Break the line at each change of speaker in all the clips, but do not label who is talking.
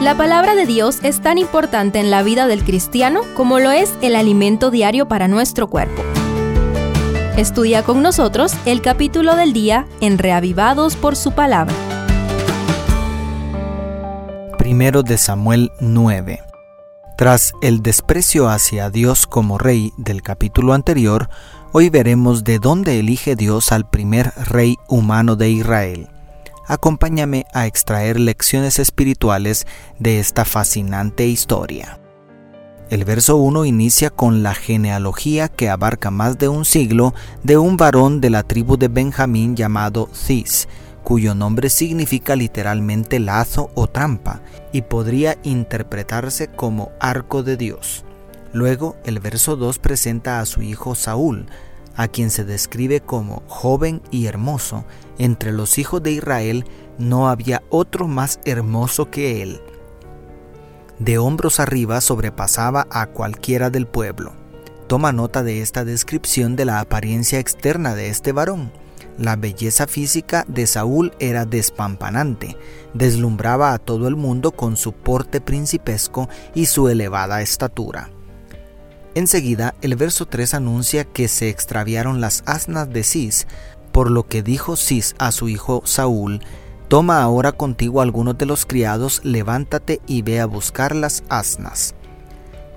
La palabra de Dios es tan importante en la vida del cristiano como lo es el alimento diario para nuestro cuerpo. Estudia con nosotros el capítulo del día en Reavivados por su palabra.
Primero de Samuel 9. Tras el desprecio hacia Dios como rey del capítulo anterior, hoy veremos de dónde elige Dios al primer rey humano de Israel. Acompáñame a extraer lecciones espirituales de esta fascinante historia. El verso 1 inicia con la genealogía que abarca más de un siglo de un varón de la tribu de Benjamín llamado Cis, cuyo nombre significa literalmente lazo o trampa y podría interpretarse como arco de Dios. Luego, el verso 2 presenta a su hijo Saúl, a quien se describe como joven y hermoso. Entre los hijos de Israel no había otro más hermoso que él de hombros arriba sobrepasaba a cualquiera del pueblo. Toma nota de esta descripción de la apariencia externa de este varón. La belleza física de Saúl era despampanante, deslumbraba a todo el mundo con su porte principesco y su elevada estatura. Enseguida, el verso 3 anuncia que se extraviaron las asnas de Cis, por lo que dijo Cis a su hijo Saúl, Toma ahora contigo algunos de los criados, levántate y ve a buscar las asnas.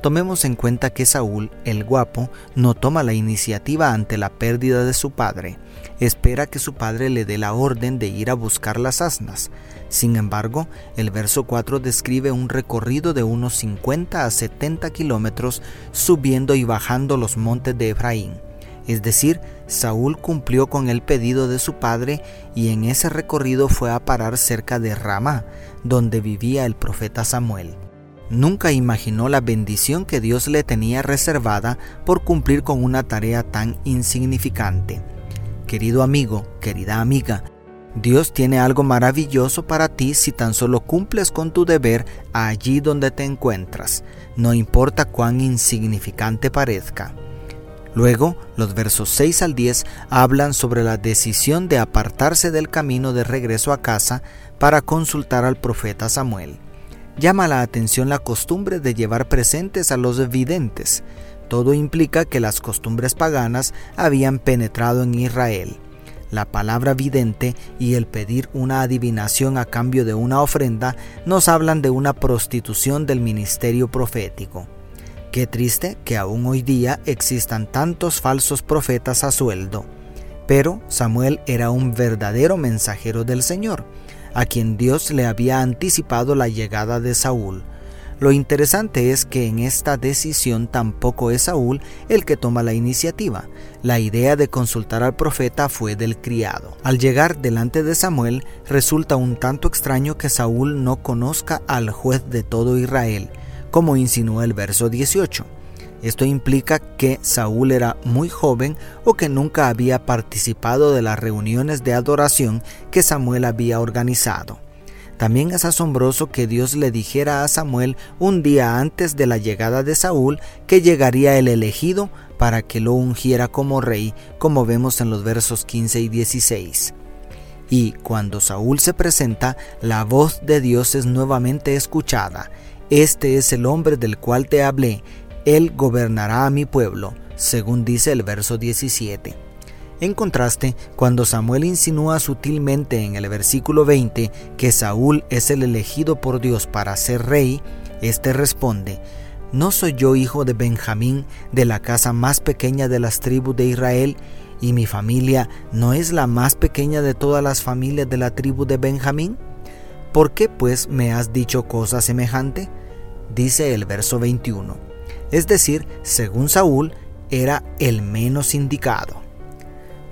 Tomemos en cuenta que Saúl, el guapo, no toma la iniciativa ante la pérdida de su padre. Espera que su padre le dé la orden de ir a buscar las asnas. Sin embargo, el verso 4 describe un recorrido de unos 50 a 70 kilómetros subiendo y bajando los montes de Efraín. Es decir, Saúl cumplió con el pedido de su padre y en ese recorrido fue a parar cerca de Ramá, donde vivía el profeta Samuel. Nunca imaginó la bendición que Dios le tenía reservada por cumplir con una tarea tan insignificante. Querido amigo, querida amiga, Dios tiene algo maravilloso para ti si tan solo cumples con tu deber allí donde te encuentras, no importa cuán insignificante parezca. Luego, los versos 6 al 10 hablan sobre la decisión de apartarse del camino de regreso a casa para consultar al profeta Samuel. Llama la atención la costumbre de llevar presentes a los videntes. Todo implica que las costumbres paganas habían penetrado en Israel. La palabra vidente y el pedir una adivinación a cambio de una ofrenda nos hablan de una prostitución del ministerio profético. Qué triste que aún hoy día existan tantos falsos profetas a sueldo. Pero Samuel era un verdadero mensajero del Señor, a quien Dios le había anticipado la llegada de Saúl. Lo interesante es que en esta decisión tampoco es Saúl el que toma la iniciativa. La idea de consultar al profeta fue del criado. Al llegar delante de Samuel, resulta un tanto extraño que Saúl no conozca al juez de todo Israel, como insinúa el verso 18. Esto implica que Saúl era muy joven o que nunca había participado de las reuniones de adoración que Samuel había organizado. También es asombroso que Dios le dijera a Samuel un día antes de la llegada de Saúl que llegaría el elegido para que lo ungiera como rey, como vemos en los versos 15 y 16. Y cuando Saúl se presenta, la voz de Dios es nuevamente escuchada este es el hombre del cual te hablé, él gobernará a mi pueblo, según dice el verso 17. En contraste, cuando Samuel insinúa sutilmente en el versículo 20 que Saúl es el elegido por Dios para ser rey, éste responde, ¿no soy yo hijo de Benjamín, de la casa más pequeña de las tribus de Israel, y mi familia no es la más pequeña de todas las familias de la tribu de Benjamín? ¿Por qué pues me has dicho cosa semejante? dice el verso 21. Es decir, según Saúl, era el menos indicado.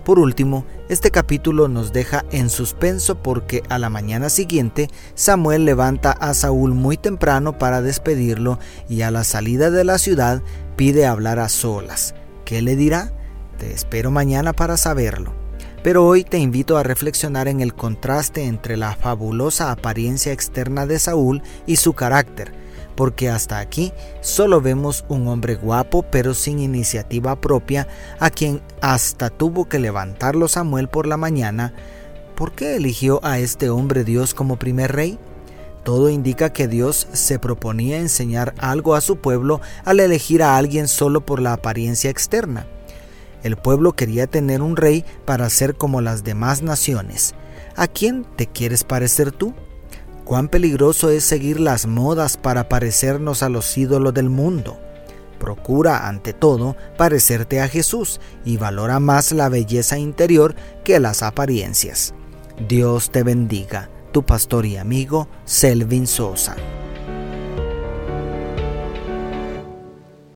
Por último, este capítulo nos deja en suspenso porque a la mañana siguiente Samuel levanta a Saúl muy temprano para despedirlo y a la salida de la ciudad pide hablar a solas. ¿Qué le dirá? Te espero mañana para saberlo. Pero hoy te invito a reflexionar en el contraste entre la fabulosa apariencia externa de Saúl y su carácter, porque hasta aquí solo vemos un hombre guapo pero sin iniciativa propia, a quien hasta tuvo que levantarlo Samuel por la mañana. ¿Por qué eligió a este hombre Dios como primer rey? Todo indica que Dios se proponía enseñar algo a su pueblo al elegir a alguien solo por la apariencia externa. El pueblo quería tener un rey para ser como las demás naciones. ¿A quién te quieres parecer tú? Cuán peligroso es seguir las modas para parecernos a los ídolos del mundo. Procura, ante todo, parecerte a Jesús y valora más la belleza interior que las apariencias. Dios te bendiga, tu pastor y amigo Selvin Sosa.